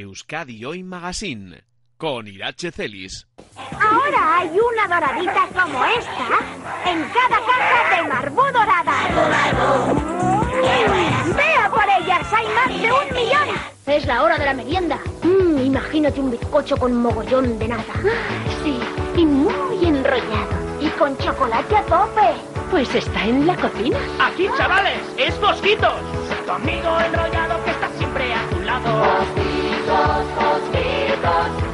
Euskadi Hoy Magazine con Irache Celis. Ahora hay una doradita como esta en cada caja de Marbú Dorada. ¡Vea por ellas! ¡Hay más de un millón! Es la hora de la merienda. Mmm, imagínate un bizcocho con mogollón de nata. Sí, y muy enrollado. Y con chocolate a tope. Pues está en la cocina. Aquí, chavales, es Mosquitos. Tu amigo enrollado que está siempre a tu lado.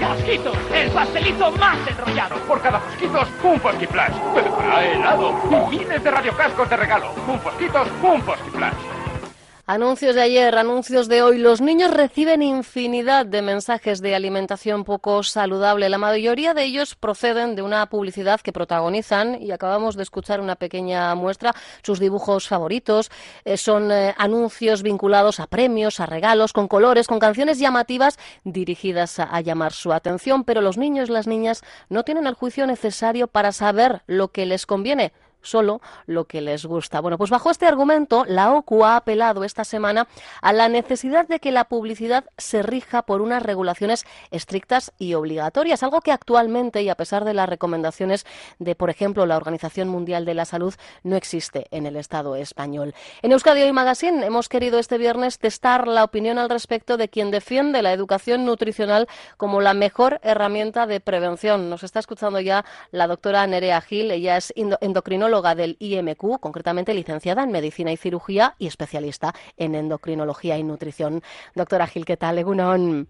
Mosquitos, el pastelito más enrollado. Por cada Fosquitos, un Fosquiflash. Pero para helado. Y miles de radiocascos de regalo. Un Fosquitos, un Fosquiflash. Anuncios de ayer, anuncios de hoy. Los niños reciben infinidad de mensajes de alimentación poco saludable. La mayoría de ellos proceden de una publicidad que protagonizan, y acabamos de escuchar una pequeña muestra, sus dibujos favoritos. Eh, son eh, anuncios vinculados a premios, a regalos, con colores, con canciones llamativas dirigidas a, a llamar su atención. Pero los niños y las niñas no tienen el juicio necesario para saber lo que les conviene solo lo que les gusta. Bueno, pues bajo este argumento, la OCU ha apelado esta semana a la necesidad de que la publicidad se rija por unas regulaciones estrictas y obligatorias, algo que actualmente, y a pesar de las recomendaciones de, por ejemplo, la Organización Mundial de la Salud, no existe en el Estado español. En Euskadi Hoy Magazine hemos querido este viernes testar la opinión al respecto de quien defiende la educación nutricional como la mejor herramienta de prevención. Nos está escuchando ya la doctora Nerea Gil, ella es endocrinóloga del IMQ, concretamente licenciada en Medicina y Cirugía y especialista en Endocrinología y Nutrición. Doctora Gil, ¿qué tal? Egunon.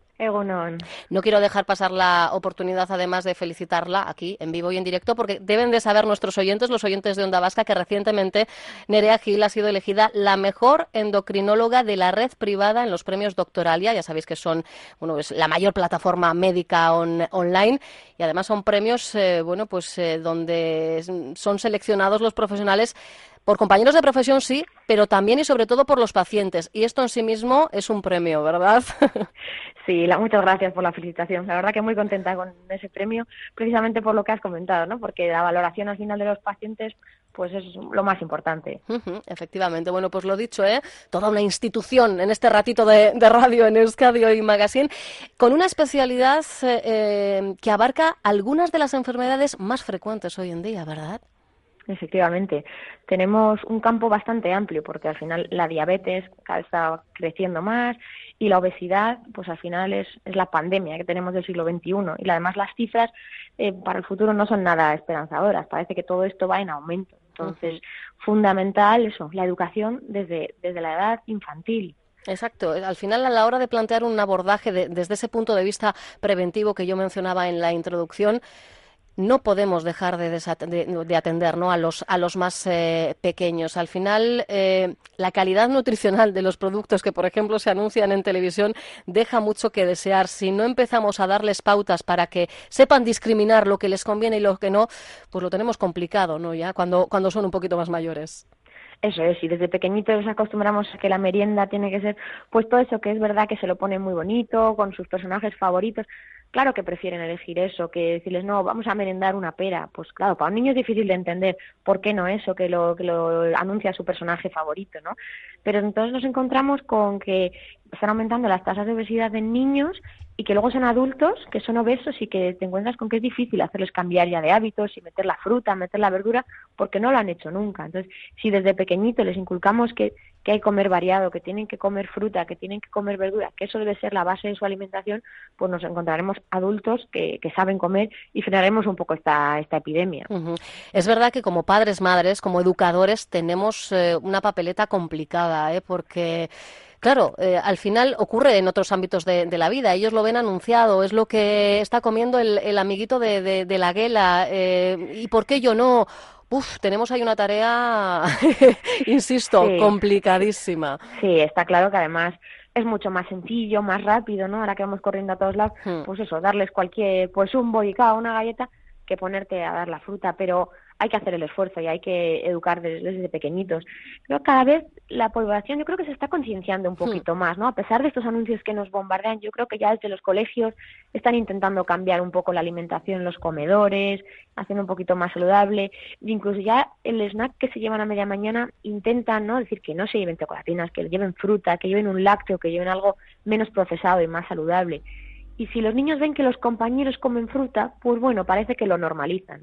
No quiero dejar pasar la oportunidad, además de felicitarla aquí en vivo y en directo, porque deben de saber nuestros oyentes, los oyentes de Onda Vasca, que recientemente Nerea Gil ha sido elegida la mejor endocrinóloga de la red privada en los premios Doctoralia. Ya sabéis que son bueno, la mayor plataforma médica online y además son premios eh, bueno, pues, eh, donde son seleccionados los profesionales por compañeros de profesión sí, pero también y sobre todo por los pacientes. Y esto en sí mismo es un premio, ¿verdad? Sí, la, muchas gracias por la felicitación. La verdad que muy contenta con ese premio, precisamente por lo que has comentado, ¿no? Porque la valoración al final de los pacientes pues es lo más importante. Uh -huh, efectivamente. Bueno, pues lo dicho, ¿eh? Toda una institución en este ratito de, de radio en Euskadi y Magazine, con una especialidad eh, eh, que abarca algunas de las enfermedades más frecuentes hoy en día, ¿verdad? Efectivamente, tenemos un campo bastante amplio porque al final la diabetes está creciendo más y la obesidad, pues al final es, es la pandemia que tenemos del siglo XXI y además las cifras eh, para el futuro no son nada esperanzadoras, parece que todo esto va en aumento. Entonces, uh -huh. fundamental eso, la educación desde, desde la edad infantil. Exacto. Al final, a la hora de plantear un abordaje de, desde ese punto de vista preventivo que yo mencionaba en la introducción, no podemos dejar de, de, de atender ¿no? a, los, a los más eh, pequeños. Al final, eh, la calidad nutricional de los productos que, por ejemplo, se anuncian en televisión deja mucho que desear. Si no empezamos a darles pautas para que sepan discriminar lo que les conviene y lo que no, pues lo tenemos complicado, ¿no? Ya cuando, cuando son un poquito más mayores. Eso es, y desde pequeñitos nos acostumbramos a que la merienda tiene que ser, pues todo eso que es verdad que se lo pone muy bonito, con sus personajes favoritos. Claro que prefieren elegir eso, que decirles, no, vamos a merendar una pera. Pues claro, para un niño es difícil de entender por qué no eso, que lo, que lo anuncia su personaje favorito, ¿no? Pero entonces nos encontramos con que están aumentando las tasas de obesidad en niños y que luego son adultos que son obesos y que te encuentras con que es difícil hacerles cambiar ya de hábitos y meter la fruta, meter la verdura, porque no lo han hecho nunca. Entonces, si desde pequeñito les inculcamos que, que hay que comer variado, que tienen que comer fruta, que tienen que comer verdura, que eso debe ser la base de su alimentación, pues nos encontraremos adultos que, saben comer y frenaremos un poco esta, epidemia. Es verdad que como padres, madres, como educadores, tenemos eh, una papeleta complicada, ¿eh? porque Claro, eh, al final ocurre en otros ámbitos de, la vida. Ellos lo ven anunciado, es lo que está comiendo el, amiguito de la guela. Eh, ¿Y por qué yo no? Uf, tenemos ahí una tarea, insisto, sí. complicadísima. Sí, está claro que además es mucho más sencillo, más rápido, ¿no? Ahora que vamos corriendo a todos lados, hmm. pues eso, darles cualquier, pues un boicao, una galleta, que ponerte a dar la fruta, pero hay que hacer el esfuerzo y hay que educar desde, desde pequeñitos. Pero cada vez la población yo creo que se está concienciando un Hmm. poquito más, ¿no? A pesar de estos anuncios que nos bombardean, yo creo que ya desde los colegios están intentando cambiar un poco la alimentación en los comedores, haciendo un poquito más saludable, incluso ya el snack que se llevan a media mañana intentan, ¿no? Decir que no se lleven chocolatinas, que lleven fruta, que lleven un lácteo, que lleven algo menos procesado y más saludable. Y si los niños ven que los compañeros comen fruta, pues bueno, parece que lo normalizan.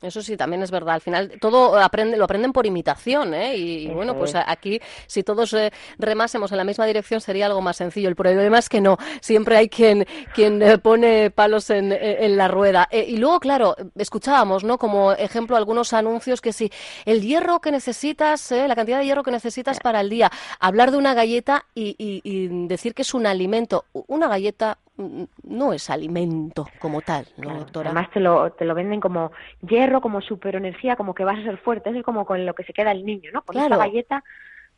Eso sí, también es verdad. Al final todo aprende, lo aprenden por imitación, ¿eh? Y, bueno, pues aquí si todos eh, remásemos en la misma dirección sería algo más sencillo. El problema es que no, siempre hay quien, quien eh, pone palos en, en la rueda. Eh, y luego, claro, escuchábamos, ¿no? Como ejemplo algunos anuncios que si el hierro que necesitas, eh, la cantidad de hierro que necesitas para el día, hablar de una galleta y, y- y decir que es un alimento. Una galleta no es alimento como tal, ¿no, Claro, doctora? Además te lo, te lo venden como hierro, como superenergía, como que vas a ser fuerte. Eso es como con lo que se queda el niño, ¿no? Con Claro. esta galleta,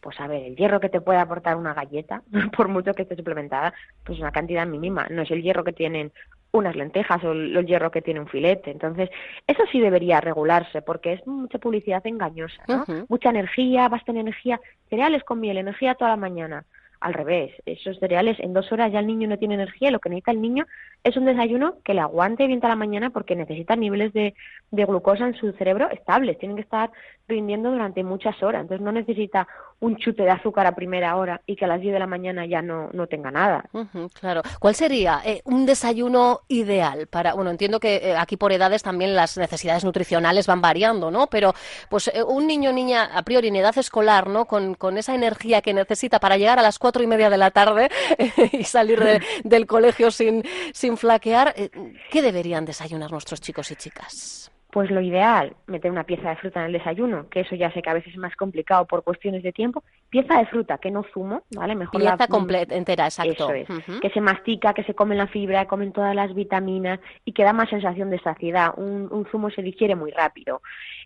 pues a ver, el hierro que te puede aportar una galleta, por mucho que esté suplementada, pues una cantidad mínima. No es el hierro que tienen unas lentejas o el, hierro que tiene un filete. Entonces, eso sí debería regularse porque es mucha publicidad engañosa, ¿no? Mucha energía, basta en energía, cereales con miel, energía toda la mañana. Al revés, esos cereales en dos horas ya el niño no tiene energía lo que necesita el niño es un desayuno que le aguante bien toda la mañana porque necesita niveles de, de glucosa en su cerebro estables, tienen que estar rindiendo durante muchas horas, entonces no necesita un chute de azúcar a primera hora y que a las 10 de la mañana ya no, no tenga nada. Claro. ¿Cuál sería eh, un desayuno ideal para, bueno, entiendo que eh, aquí por edades también las necesidades nutricionales van variando, ¿no? Pero pues eh, un niño o niña a priori en edad escolar, ¿no? Con, con esa energía que necesita para llegar a las cuatro y media de la tarde y salir de- del colegio sin, sin flaquear, ¿qué deberían desayunar nuestros chicos y chicas? Pues lo ideal, meter una pieza de fruta en el desayuno, que eso ya sé que a veces es más complicado por cuestiones de tiempo. Pieza de fruta, que no zumo, ¿vale? Mejor la- Pieza completa, entera, exacto. Eso es, que se mastica, que se come la fibra, comen todas las vitaminas y que da más sensación de saciedad. Un, un zumo se digiere muy rápido.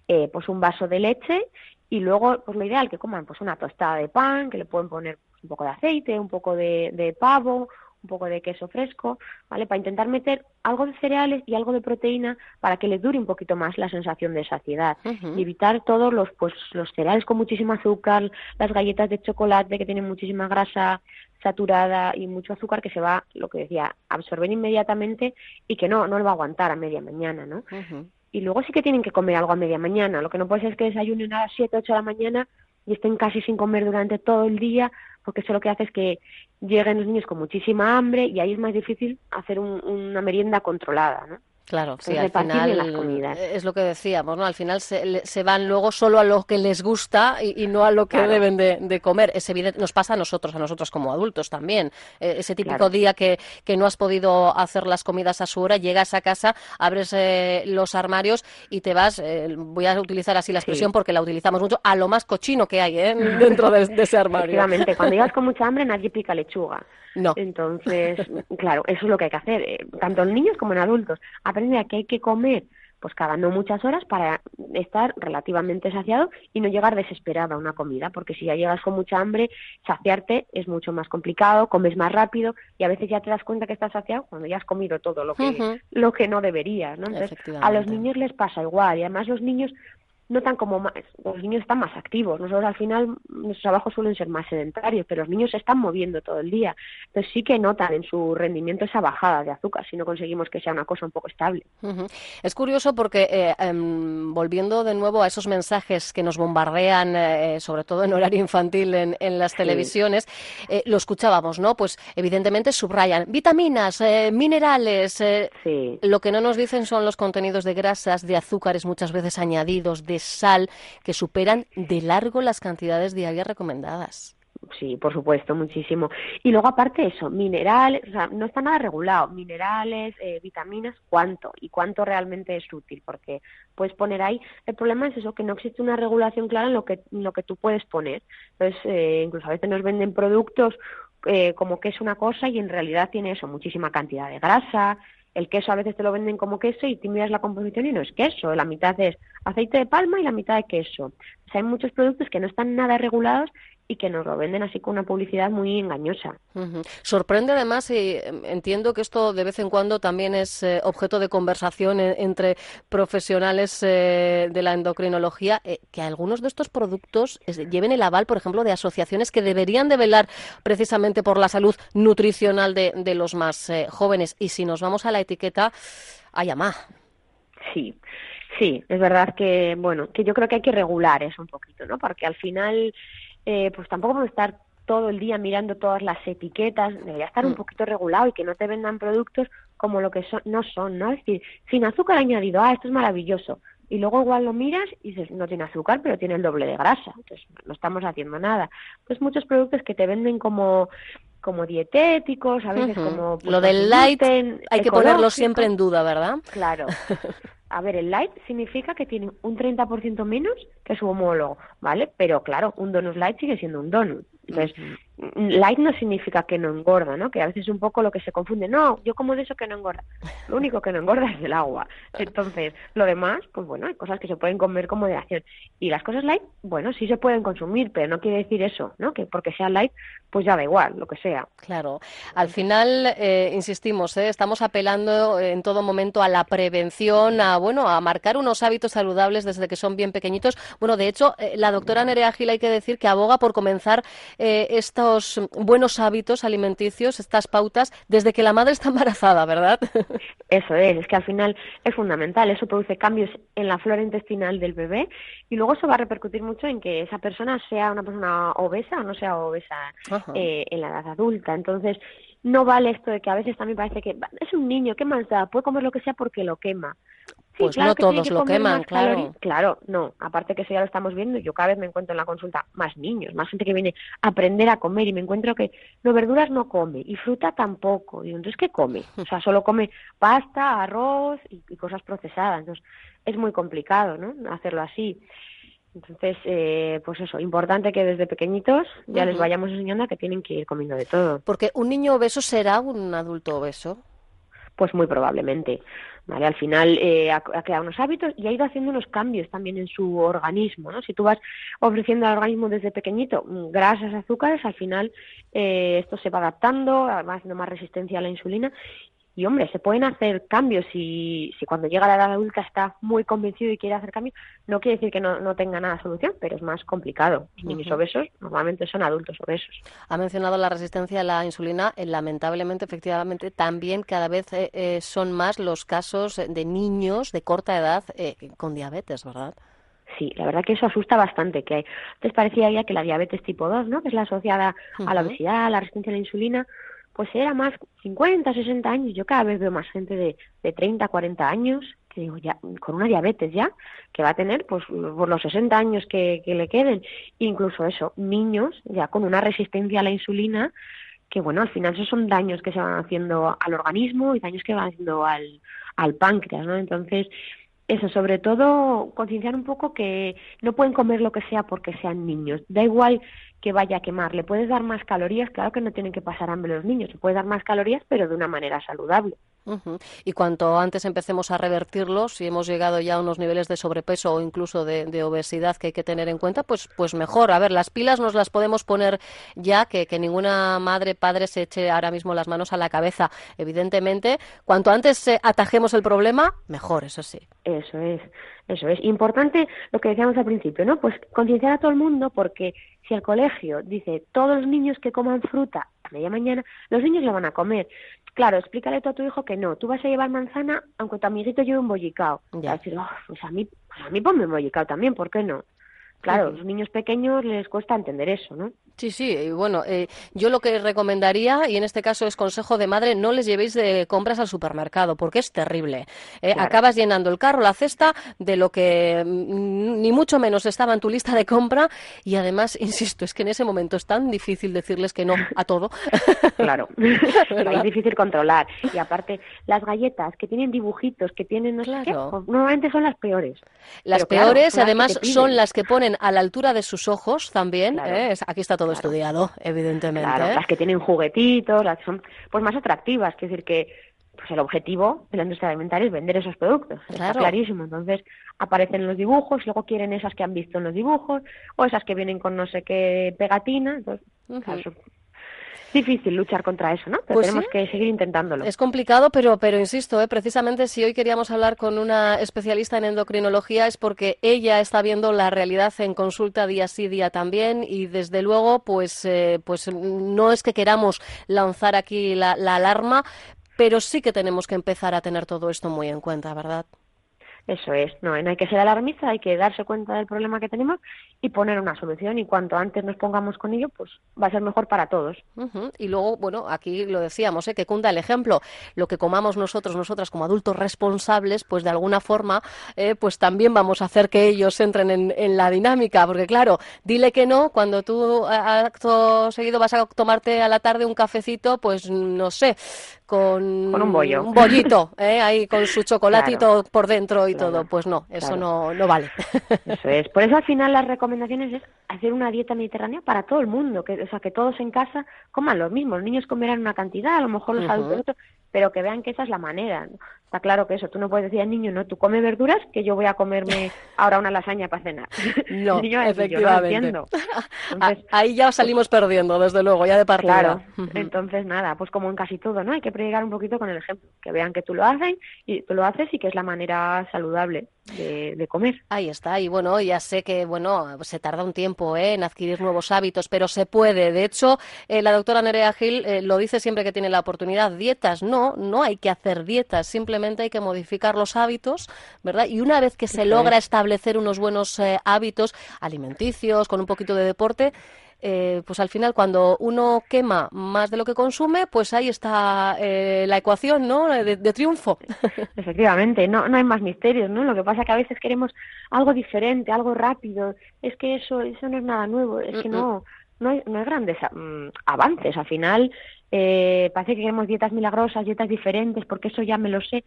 Eh, pues un vaso de leche y luego, pues lo ideal que coman pues una tostada de pan, que le pueden poner un poco de aceite, un poco de, de pavo, un poco de queso fresco, ¿vale? Para intentar meter algo de cereales y algo de proteína para que les dure un poquito más la sensación de saciedad y evitar todos los pues los cereales con muchísimo azúcar, las galletas de chocolate que tienen muchísima grasa saturada y mucho azúcar que se va, lo que decía, absorber inmediatamente y que no no lo va a aguantar a media mañana, ¿no? Y luego sí que tienen que comer algo a media mañana, lo que no puede ser es que desayunen a las 7, 8 de la mañana y estén casi sin comer durante todo el día, porque eso lo que hace es que lleguen los niños con muchísima hambre y ahí es más difícil hacer un- una merienda controlada, ¿no? Claro, sí, Entonces, al final las comidas. eh, es lo que decíamos, ¿no? Al final se, se van luego solo a lo que les gusta y, y no a lo que Claro. deben de, de comer. Es evidente, nos pasa a nosotros, a nosotros como adultos también. Eh, ese típico Claro. día que, que no has podido hacer las comidas a su hora, llegas a casa, abres eh, los armarios y te vas, eh, voy a utilizar así la expresión porque la utilizamos mucho, a lo más cochino que hay ¿eh? dentro de, de ese armario. Efectivamente, cuando llegas con mucha hambre nadie pica lechuga. No. Entonces, claro, eso es lo que hay que hacer, tanto en niños como en adultos. A que hay que comer pues cada no muchas horas para estar relativamente saciado y no llegar desesperado a una comida, porque si ya llegas con mucha hambre, saciarte es mucho más complicado, comes más rápido y a veces ya te das cuenta que estás saciado cuando ya has comido todo lo que, lo que no deberías, ¿no? Entonces, a los niños les pasa igual y además los niños notan como más, los niños están más activos. Nosotros al final nuestros trabajos suelen ser más sedentarios, pero los niños se están moviendo todo el día. Entonces sí que notan en su rendimiento esa bajada de azúcar si no conseguimos que sea una cosa un poco estable. Ujú. Es curioso porque, eh, em, volviendo de nuevo a esos mensajes que nos bombardean, eh, sobre todo en horario infantil en, en las televisiones, eh, lo escuchábamos, ¿no? Pues evidentemente subrayan vitaminas, eh, minerales. eh, Sí. lo que no nos dicen son los contenidos de grasas, de azúcares muchas veces añadidos, de sal, que superan de largo las cantidades diarias recomendadas. Sí, por supuesto, muchísimo. Y luego aparte eso, minerales, o sea, no está nada regulado, minerales, eh, vitaminas, cuánto y cuánto realmente es útil, porque puedes poner ahí, el problema es eso, que no existe una regulación clara en lo que, lo que tú puedes poner. Entonces, eh, incluso a veces nos venden productos eh, como que es una cosa y en realidad tiene eso, muchísima cantidad de grasa, el queso a veces te lo venden como queso y te miras la composición y no es queso, la mitad es aceite de palma y la mitad de queso. O hay muchos productos que no están nada regulados y que nos lo venden así con una publicidad muy engañosa. Sorprende además, y em, entiendo que esto de vez en cuando también es eh, objeto de conversación entre profesionales eh, de la endocrinología, eh, que algunos de estos productos lleven el aval, por ejemplo, de asociaciones que deberían de velar precisamente por la salud nutricional de, de los más jóvenes. Y si nos vamos a la etiqueta, hay más. Sí, sí, es verdad que, bueno, que yo creo que hay que regular eso un poquito, ¿no? Porque al final eh, pues tampoco podemos estar todo el día mirando todas las etiquetas, debería estar un mm. poquito regulado y que no te vendan productos como lo que son, no son, ¿no? Es decir, sin azúcar añadido, ah, esto es maravilloso. Y luego igual lo miras y dices, no tiene azúcar, pero tiene el doble de grasa. Entonces, no estamos haciendo nada. Pues muchos productos que te venden como como dietéticos, a veces como... Pues, lo del light hay que ponerlo siempre en duda, ¿verdad? Claro. A ver, el light significa que tiene un 30% menos que su homólogo, ¿vale? Pero claro, un donut light sigue siendo un donut. Entonces, light no significa que no engorda, ¿no? Que a veces es un poco lo que se confunde. No, yo como de eso que no engorda. Lo único que no engorda es el agua. Entonces, lo demás, pues bueno, hay cosas que se pueden comer con moderación. Y las cosas light, bueno, sí se pueden consumir, pero no quiere decir eso, ¿no? Que porque sea light, pues ya da igual, lo que sea. Claro. Al final, eh, insistimos, ¿eh? estamos apelando en todo momento a la prevención, a, bueno, a marcar unos hábitos saludables desde que son bien pequeñitos. Bueno, de hecho, eh, la doctora Nerea Gil hay que decir que aboga por comenzar eh, estos buenos hábitos alimenticios, estas pautas, desde que la madre está embarazada, ¿verdad? Eso es, es que al final es fundamental, eso produce cambios en la flora intestinal del bebé y luego eso va a repercutir mucho en que esa persona sea una persona obesa o no sea obesa eh, en la edad adulta. Entonces, no vale esto de que a veces también parece que es un niño, ¿qué más da? Puede comer lo que sea porque lo quema pues no todos lo queman, claro. Claro, no. Aparte que eso ya lo estamos viendo, yo cada vez me encuentro en la consulta más niños, más gente que viene a aprender a comer y me encuentro que no verduras no come y fruta tampoco. Y entonces ¿qué come? O sea, solo come pasta, arroz y, cosas procesadas. Entonces es muy complicado, ¿no? Hacerlo así. Entonces, eh, pues eso, importante que desde pequeñitos ya les vayamos enseñando a que tienen que ir comiendo de todo. Porque un niño obeso será un adulto obeso. Pues muy probablemente. ¿Vale? Al final eh, ha, creado unos hábitos y ha ido haciendo unos cambios también en su organismo, ¿no? Si tú vas ofreciendo al organismo desde pequeñito grasas, azúcares, al final eh, esto se va adaptando, va haciendo más resistencia a la insulina y hombre, se pueden hacer cambios si, si cuando llega la edad adulta está muy convencido y quiere hacer cambios, no quiere decir que no, no tenga nada de solución, pero es más complicado. Los niños obesos normalmente son adultos obesos. Ha mencionado la resistencia a la insulina. Eh, lamentablemente, efectivamente, también cada vez eh, eh, son más los casos de niños de corta edad con diabetes, ¿verdad? Sí, la verdad que eso asusta bastante, que antes parecía ya que la diabetes tipo 2, ¿no? que es la asociada a la obesidad, a la resistencia a la insulina, pues era más 50, 60 años. Yo cada vez veo más gente de, de 30, 40 años que digo, ya, con una diabetes ya, que va a tener pues por los 60 años que, que le queden. Incluso eso, niños ya con una resistencia a la insulina, que bueno, al final esos son daños que se van haciendo al organismo y daños que van haciendo al, al páncreas, ¿no? Entonces, eso, sobre todo concienciar un poco que no pueden comer lo que sea porque sean niños. Da igual que vaya a quemar. Le puedes dar más calorías, claro que no tienen que pasar hambre los niños, se puede dar más calorías, pero de una manera saludable. Y cuanto antes empecemos a revertirlos, si hemos llegado ya a unos niveles de sobrepeso o incluso de, obesidad que hay que tener en cuenta, pues, pues mejor. A ver, las pilas nos las podemos poner ya, que, que ninguna madre, padre se eche ahora mismo las manos a la cabeza. Evidentemente, cuanto antes atajemos el problema, mejor, eso sí. Eso es. Eso es importante lo que decíamos al principio, ¿no? Pues concienciar a todo el mundo porque si el colegio dice todos los niños que coman fruta a media mañana, los niños lo van a comer. Claro, explícale tú a tu hijo que no, tú vas a llevar manzana aunque tu amiguito lleve un bollicao. Ya. decir, oh, pues a mí, pues a mí ponme un bollicao también, ¿por qué no? Claro, a los niños pequeños les cuesta entender eso, ¿no? Sí, sí, y bueno, eh, yo lo que recomendaría, y en este caso es consejo de madre, no les llevéis de compras al supermercado, porque es terrible. Eh, acabas llenando el carro, la cesta, de lo que mm, ni mucho menos estaba en tu lista de compra, y además, insisto, es que en ese momento es tan difícil decirles que no a todo. Claro, es difícil controlar. Y aparte, las galletas que tienen dibujitos, que tienen no sé pues normalmente son las peores. Las peores, además, son las que ponen a la altura de sus ojos también. ¿eh? Aquí está todo estudiado, evidentemente. Claro, las que tienen juguetitos, las que son pues más atractivas, es decir, que pues el objetivo de la industria alimentaria es vender esos productos, está clarísimo. Entonces aparecen los dibujos, luego quieren esas que han visto en los dibujos o esas que vienen con no sé qué pegatina. Entonces, difícil luchar contra eso, ¿no? Pero Pues tenemos sí. que seguir intentándolo. Es complicado, pero, pero insisto, ¿eh? precisamente si hoy queríamos hablar con una especialista en endocrinología es porque ella está viendo la realidad en consulta día sí, día también y desde luego, pues, eh, pues no es que queramos lanzar aquí la, la alarma, pero sí que tenemos que empezar a tener todo esto muy en cuenta, ¿verdad? Eso es, no, no hay que ser alarmista, hay que darse cuenta del problema que tenemos y poner una solución y cuanto antes nos pongamos con ello, pues va a ser mejor para todos. Y luego, bueno, aquí lo decíamos, ¿eh? que cunda el ejemplo. Lo que comamos nosotros, nosotras como adultos responsables, pues de alguna forma, eh, pues también vamos a hacer que ellos entren en, en la dinámica. Porque claro, dile que no, cuando tú a- acto seguido vas a tomarte a la tarde un cafecito, pues no sé, con, Con un bollo. un bollito, ¿eh? ahí con su chocolatito Claro. por dentro y. todo. Pues no, eso Claro. no, no vale. Eso es. Por eso al final las recomendaciones es hacer una dieta mediterránea para todo el mundo, que, o sea, que todos en casa coman lo mismo. Los niños comerán una cantidad, a lo mejor los adultos pero que vean que esa es la manera. ¿no? Está claro que eso, tú no puedes decir al niño, no, tú come verduras, que yo voy a comerme ahora una lasaña para cenar. No, niño yo no efectivamente. Entonces, Ahí ya salimos perdiendo, desde luego, ya de partida. Claro, entonces nada, pues como en casi todo, ¿no? Hay que predicar un poquito con el ejemplo, que vean que tú lo haces y tú lo haces y que es la manera saludable de, de comer. Ahí está, y bueno, ya sé que bueno, se tarda un tiempo ¿eh? en adquirir nuevos hábitos, pero se puede. De hecho, eh, la doctora Nerea Gil eh, lo dice siempre que tiene la oportunidad. Dietas, no, no hay que hacer dietas, simplemente hay que modificar los hábitos, ¿verdad? Y una vez que se logra es. establecer unos buenos eh, hábitos alimenticios, con un poquito de deporte, eh, pues al final cuando uno quema más de lo que consume, pues ahí está eh, la ecuación, ¿no? De, de triunfo. Efectivamente, no, no hay más misterios, ¿no? Lo que pasa es que a veces queremos algo diferente, algo rápido. Es que eso, eso no es nada nuevo, es que Mm, no, no hay, no hay grandes mm, avances. Al final, eh, parece que queremos dietas milagrosas, dietas diferentes, porque eso ya me lo sé.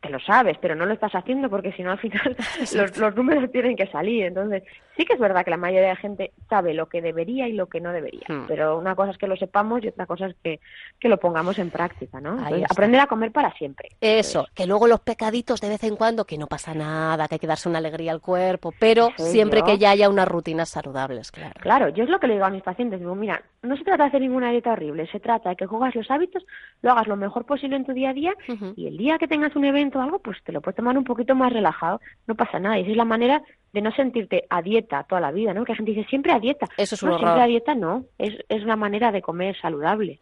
Te lo sabes, pero no lo estás haciendo porque si no al final los, los números tienen que salir. Entonces, sí que es verdad que la mayoría de la gente sabe lo que debería y lo que no debería. Hmm. Pero una cosa es que lo sepamos y otra cosa es que, que lo pongamos en práctica, ¿no? Entonces, aprender a comer para siempre. Eso, que luego los pecaditos de vez en cuando, que no pasa nada, que hay que darse una alegría al cuerpo, pero siempre yo. que ya haya unas rutinas saludables, claro. Claro, yo es lo que le digo a mis pacientes, digo, mira, no se trata de hacer ninguna dieta horrible, se trata de que juegas los hábitos, lo hagas lo mejor posible en tu día a día y el día que tengas un evento o algo, pues te lo puedes tomar un poquito más relajado, no pasa nada. Y esa es la manera de no sentirte a dieta toda la vida, ¿no? Que la gente dice, siempre a dieta. Eso es un no, horror. siempre a dieta no, es, es una manera de comer saludable.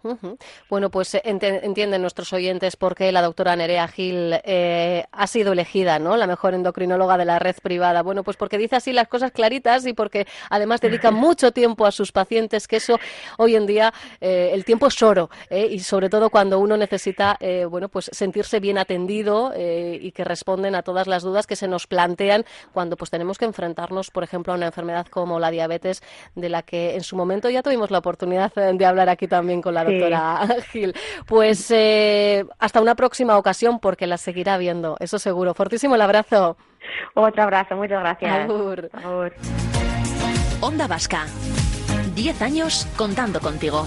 Bueno, pues eh, entienden nuestros oyentes por qué la doctora Nerea Gil eh, ha sido elegida, ¿no? La mejor endocrinóloga de la red privada. Bueno, pues porque dice así las cosas claritas y porque además dedica mucho tiempo a sus pacientes, que eso hoy en día eh, el tiempo es oro ¿eh? y sobre todo cuando uno necesita, eh, bueno, pues sentirse bien atendido eh, y que responden a todas las dudas que se nos plantean cuando pues tenemos que enfrentarnos, por ejemplo, a una enfermedad como la diabetes, de la que en su momento ya tuvimos la oportunidad eh, de hablar aquí también con la Sí. doctora Gil. Pues eh, hasta una próxima ocasión, porque la seguirá viendo, eso seguro. Fortísimo el abrazo. Otro abrazo, muchas gracias. Agur. Onda Vasca. 10 años contando contigo.